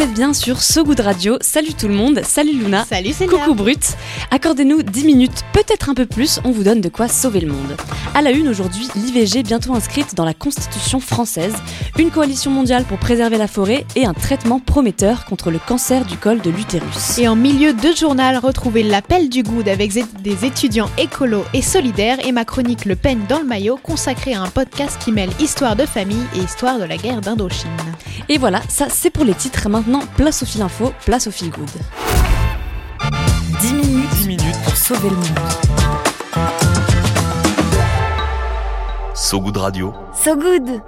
Vous êtes bien sur So Good Radio. Salut tout le monde. Salut Luna. Salut Célia. Coucou Brut. Accordez-nous 10 minutes, peut-être un peu plus, on vous donne de quoi sauver le monde. À la une aujourd'hui, l'IVG bientôt inscrite dans la Constitution française, une coalition mondiale pour préserver la forêt et un traitement prometteur contre le cancer du col de l'utérus. Et en milieu de journal, retrouvez l'appel du good avec des étudiants écolos et solidaires et ma chronique Le peigne dans le maillot consacrée à un podcast qui mêle histoire de famille et histoire de la guerre d'Indochine. Et voilà, ça c'est pour les titres. Maintenant, place au fil info, place au fil good. 10 minutes, 10 minutes pour sauver le monde. So Good Radio. So Good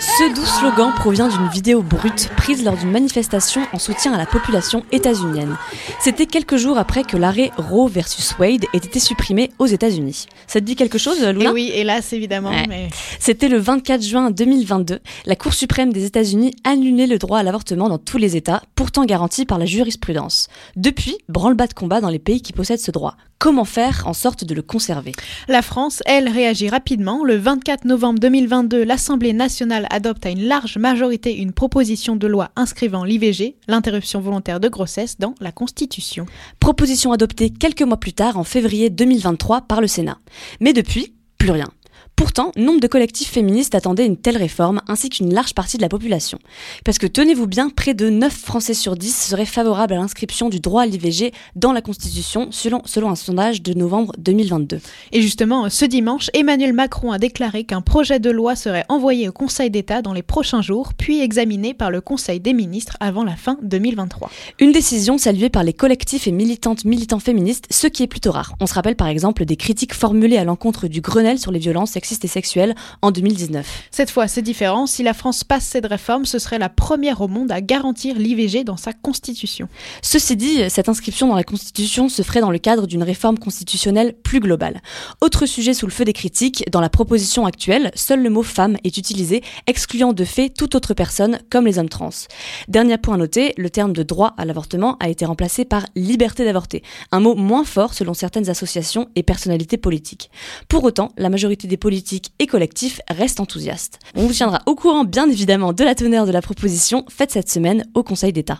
Ce doux slogan provient d'une vidéo brute prise lors d'une manifestation en soutien à la population états-unienne. C'était quelques jours après que l'arrêt Roe versus Wade ait été supprimé aux États-Unis. Ça te dit quelque chose, Luna? Et Eh oui, hélas évidemment. Ouais. Mais... C'était le 24 juin 2022. La Cour suprême des États-Unis annulait le droit à l'avortement dans tous les États, pourtant garanti par la jurisprudence. Depuis, branle-bas de combat dans les pays qui possèdent ce droit. Comment faire en sorte de le conserver? La France, elle, réagit rapidement. Le 24 novembre 2022, l'Assemblée nationale adopte à une large majorité une proposition de loi inscrivant l'IVG, l'interruption volontaire de grossesse, dans la Constitution. Proposition adoptée quelques mois plus tard, en février 2023, par le Sénat. Mais depuis, plus rien. Pourtant, nombre de collectifs féministes attendaient une telle réforme, ainsi qu'une large partie de la population. Parce que tenez-vous bien, près de 9 Français sur 10 seraient favorables à l'inscription du droit à l'IVG dans la Constitution, selon, selon un sondage de novembre 2022. Et justement, ce dimanche, Emmanuel Macron a déclaré qu'un projet de loi serait envoyé au Conseil d'État dans les prochains jours, puis examiné par le Conseil des ministres avant la fin 2023. Une décision saluée par les collectifs et militantes militants féministes, ce qui est plutôt rare. On se rappelle par exemple des critiques formulées à l'encontre du Grenelle sur les violences sexistes et sexuelles en 2019. Cette fois, c'est différent. Si la France passe cette réforme, ce serait la première au monde à garantir l'IVG dans sa constitution. Ceci dit, cette inscription dans la Constitution se ferait dans le cadre d'une réforme constitutionnelle plus globale. Autre sujet sous le feu des critiques, dans la proposition actuelle, seul le mot femme est utilisé, excluant de fait toute autre personne, comme les hommes trans. Dernier point à noter, le terme de droit à l'avortement a été remplacé par liberté d'avorter, un mot moins fort selon certaines associations et personnalités politiques. Pour autant, la majorité des politiques et collectifs restent enthousiastes. On vous tiendra au courant bien évidemment de la teneur de la proposition faite cette semaine au Conseil d'État.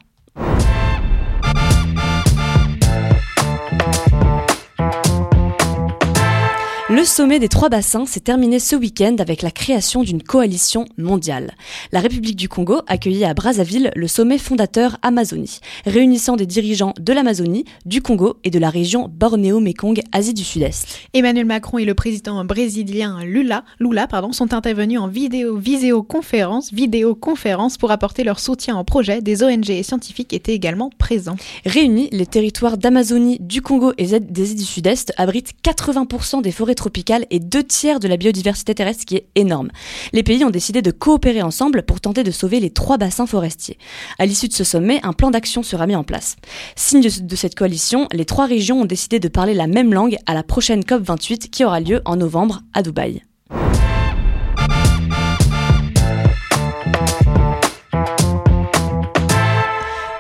Le sommet des trois bassins s'est terminé ce week-end avec la création d'une coalition mondiale. La République du Congo accueillit à Brazzaville le sommet fondateur Amazonie, réunissant des dirigeants de l'Amazonie, du Congo et de la région Bornéo-Mékong, Asie du Sud-Est. Emmanuel Macron et le président brésilien Lula, Lula pardon, sont intervenus en vidéo, visioconférence, vidéoconférence pour apporter leur soutien au projet. Des ONG et scientifiques étaient également présents. Réunis, les territoires d'Amazonie, du Congo et d'Asie du Sud-Est abritent 80% des forêts tropicales et deux tiers de la biodiversité terrestre, qui est énorme. Les pays ont décidé de coopérer ensemble pour tenter de sauver les trois bassins forestiers. À l'issue de ce sommet, un plan d'action sera mis en place. Signe de cette coalition, les trois régions ont décidé de parler la même langue à la prochaine COP28 qui aura lieu en novembre à Dubaï.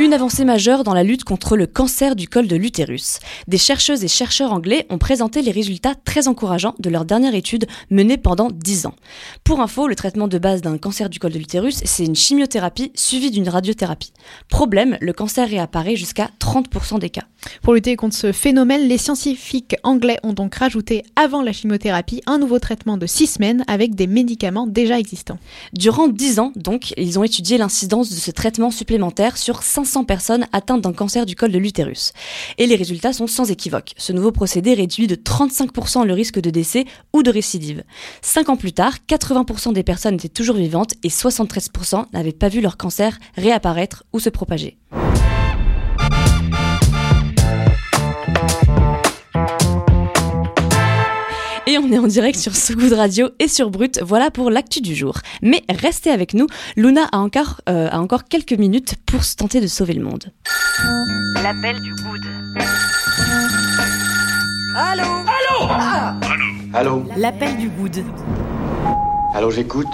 Une avancée majeure dans la lutte contre le cancer du col de l'utérus. Des chercheuses et chercheurs anglais ont présenté les résultats très encourageants de leur dernière étude menée pendant 10 ans. Pour info, le traitement de base d'un cancer du col de l'utérus, c'est une chimiothérapie suivie d'une radiothérapie. Problème, le cancer réapparaît jusqu'à 30% des cas. Pour lutter contre ce phénomène, les scientifiques anglais ont donc rajouté avant la chimiothérapie un nouveau traitement de 6 semaines avec des médicaments déjà existants. Durant 10 ans, donc, ils ont étudié l'incidence de ce traitement supplémentaire sur 500 personnes atteintes d'un cancer du col de l'utérus. Et les résultats sont sans équivoque. Ce nouveau procédé réduit de 35% le risque de décès ou de récidive. 5 ans plus tard, 80% des personnes étaient toujours vivantes et 73% n'avaient pas vu leur cancer réapparaître ou se propager. Et on est en direct sur So Good Radio et sur Brut. Voilà pour l'actu du jour. Mais restez avec nous. Luna a encore, euh, a encore quelques minutes pour se tenter de sauver le monde. L'appel du good. Allô Allô Allô L'appel du good. Allô, j'écoute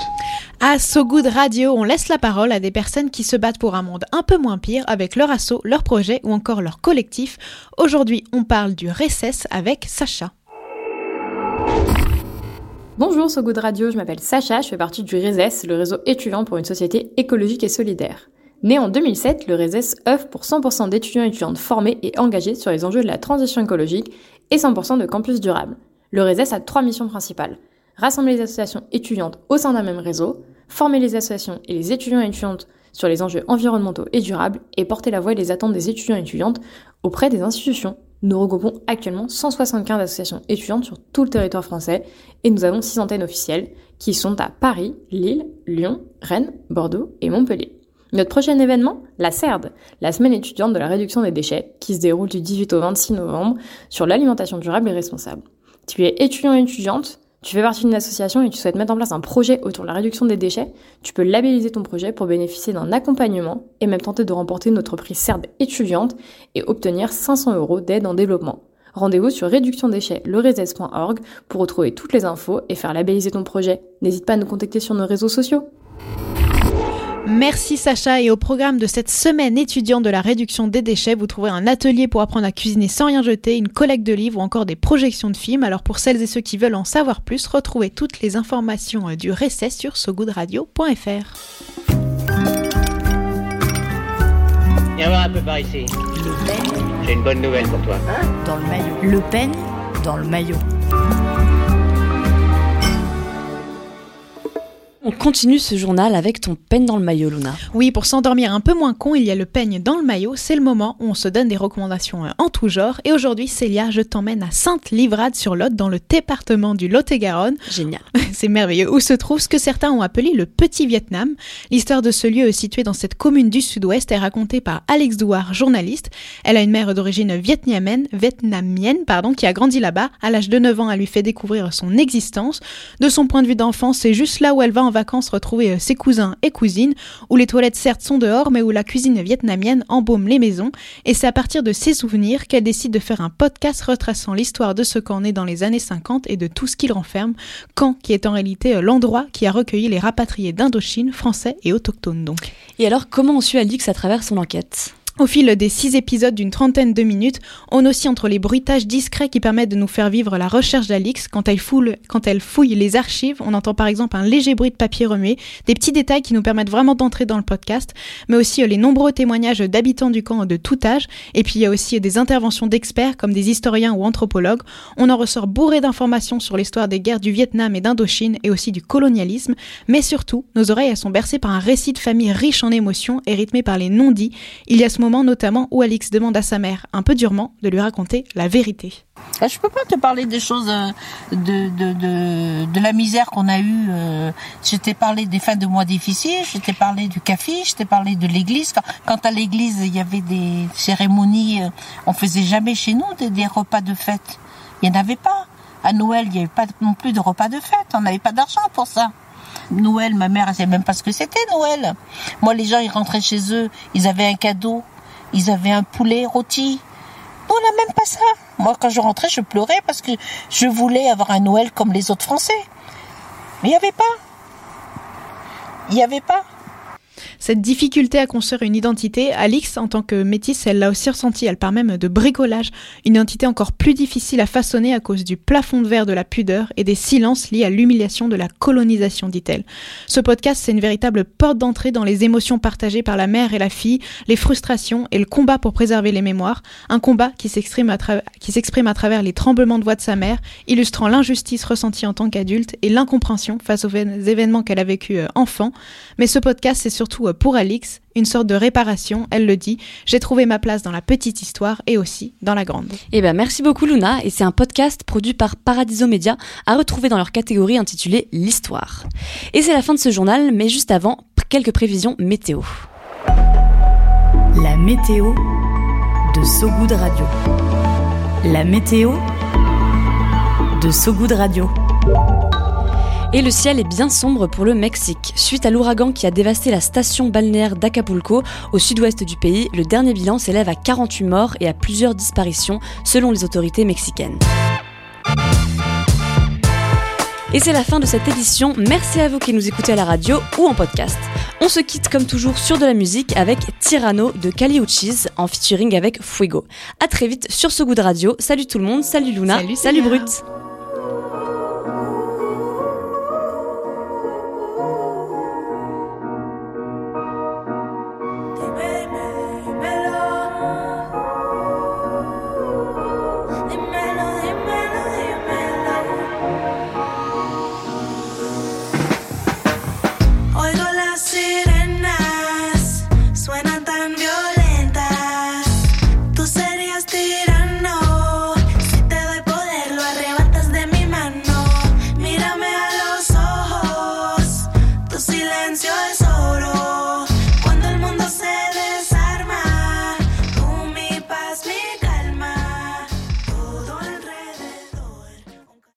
À So Good Radio, on laisse la parole à des personnes qui se battent pour un monde un peu moins pire avec leur assaut, leur projet ou encore leur collectif. Aujourd'hui, on parle du RECES avec Sacha. Bonjour So Good Radio, je m'appelle Sacha, je fais partie du RESES, le réseau étudiant pour une société écologique et solidaire. Né en 2007, le RESES œuvre pour 100% d'étudiants et étudiantes formés et engagés sur les enjeux de la transition écologique et 100% de campus durables. Le RESES a trois missions principales. Rassembler les associations étudiantes au sein d'un même réseau, former les associations et les étudiants et étudiantes sur les enjeux environnementaux et durables et porter la voix et les attentes des étudiants et étudiantes auprès des institutions. Nous regroupons actuellement 175 associations étudiantes sur tout le territoire français et nous avons six antennes officielles qui sont à Paris, Lille, Lyon, Rennes, Bordeaux et Montpellier. Notre prochain événement, la CERD, la semaine étudiante de la réduction des déchets, qui se déroule du 18 au 26 novembre sur l'alimentation durable et responsable. Tu es étudiant et étudiante, tu fais partie d'une association et tu souhaites mettre en place un projet autour de la réduction des déchets, tu peux labelliser ton projet pour bénéficier d'un accompagnement et même tenter de remporter notre prix CERD étudiante et obtenir 500 euros d'aide en développement. Rendez-vous sur réductiondéchets-lereses.org pour retrouver toutes les infos et faire labelliser ton projet. N'hésite pas à nous contacter sur nos réseaux sociaux. Merci Sacha et au programme de cette semaine étudiante de la réduction des déchets, vous trouverez un atelier pour apprendre à cuisiner sans rien jeter, une collecte de livres ou encore des projections de films. Alors pour celles et ceux qui veulent en savoir plus, retrouvez toutes les informations euh, du récès sur sogoodradio.fr. Viens voir un peu par ici. Le J'ai une bonne nouvelle pour toi. dans le maillot. Le peigne dans le maillot. Continue ce journal avec ton peigne dans le maillot, Luna. Oui, pour s'endormir un peu moins con, il y a le peigne dans le maillot. C'est le moment où on se donne des recommandations euh, en tout genre. Et aujourd'hui, Célia, je t'emmène à Sainte-Livrade-sur-Lot, dans le département du Lot-et-Garonne. Génial. C'est merveilleux. Où se trouve ce que certains ont appelé le Petit Vietnam. L'histoire de ce lieu situé dans cette commune du sud-ouest est racontée par Alex Douard, journaliste. Elle a une mère d'origine vietnamienne, vietnamienne pardon, qui a grandi là-bas. À l'âge de 9 ans, elle lui fait découvrir son existence. De son point de vue d'enfant, c'est juste là où elle va en vacances retrouver euh, ses cousins et cousines, où les toilettes certes sont dehors, mais où la cuisine vietnamienne embaume les maisons. Et c'est à partir de ces souvenirs qu'elle décide de faire un podcast retraçant l'histoire de ce camp né dans les années 50 et de tout ce qu'il renferme. Camp qui est en réalité euh, l'endroit qui a recueilli les rapatriés d'Indochine, français et autochtones donc. Et alors, comment on suit Alix à travers son enquête? Au fil des six épisodes d'une trentaine de minutes, on oscille entre les bruitages discrets qui permettent de nous faire vivre la recherche d'Alix. Quand elle, quand elle fouille les archives, on entend par exemple un léger bruit de papier remué, des petits détails qui nous permettent vraiment d'entrer dans le podcast, mais aussi les nombreux témoignages d'habitants du camp de tout âge. Et puis il y a aussi des interventions d'experts comme des historiens ou anthropologues. On en ressort bourré d'informations sur l'histoire des guerres du Vietnam et d'Indochine et aussi du colonialisme. Mais surtout, nos oreilles sont bercées par un récit de famille riche en émotions et rythmé par les non-dits. Il y a ce moment notamment où Alix demande à sa mère, un peu durement, de lui raconter la vérité. Euh, Je peux pas te parler des choses euh, de, de, de, la misère qu'on a eue. euh, Je t'ai parlé des fins de mois difficiles, je t'ai parlé du café, je t'ai parlé de l'église. Quand à l'église, il y avait des cérémonies, euh, on faisait jamais chez nous des, des repas de fête. Il n'y en avait pas. À Noël, il n'y avait pas non plus de repas de fête. On n'avait pas d'argent pour ça. Noël, ma mère, elle savait même pas ce que c'était Noël. Moi, les gens, ils rentraient chez eux, ils avaient un cadeau, ils avaient un poulet rôti. On n'a même pas ça. Moi, quand je rentrais, je pleurais parce que je voulais avoir un Noël comme les autres Français. Mais il n'y avait pas. Il n'y avait pas. Cette difficulté à construire une identité, Alix, en tant que métisse, elle l'a aussi ressenti. Elle parle même de bricolage, une identité encore plus difficile à façonner à cause du plafond de verre de la pudeur et des silences liés à l'humiliation de la colonisation, dit-elle. Ce podcast, c'est une véritable porte d'entrée dans les émotions partagées par la mère et la fille, les frustrations et le combat pour préserver les mémoires. Un combat qui s'exprime à, tra- à travers les tremblements de voix de sa mère, illustrant l'injustice ressentie en tant qu'adulte et l'incompréhension face aux vé- événements qu'elle a vécu euh, enfant. Mais ce podcast, c'est surtout euh, pour Alix une sorte de réparation, elle le dit. J'ai trouvé ma place dans la petite histoire et aussi dans la grande. Eh ben merci beaucoup Luna et c'est un podcast produit par Paradiso Media à retrouver dans leur catégorie intitulée l'histoire. Et c'est la fin de ce journal mais juste avant quelques prévisions météo. La météo de So Good Radio. La météo de So Good Radio. Et le ciel est bien sombre pour le Mexique. Suite à l'ouragan qui a dévasté la station balnéaire d'Acapulco, au sud-ouest du pays, le dernier bilan s'élève à 48 morts et à plusieurs disparitions selon les autorités mexicaines. Et c'est la fin de cette édition. Merci à vous qui nous écoutez à la radio ou en podcast. On se quitte comme toujours sur de la musique avec Tyranno de Kali Uchis en featuring avec Fuego. A très vite sur ce goût de radio. Salut tout le monde, salut Luna, Salut. Brut.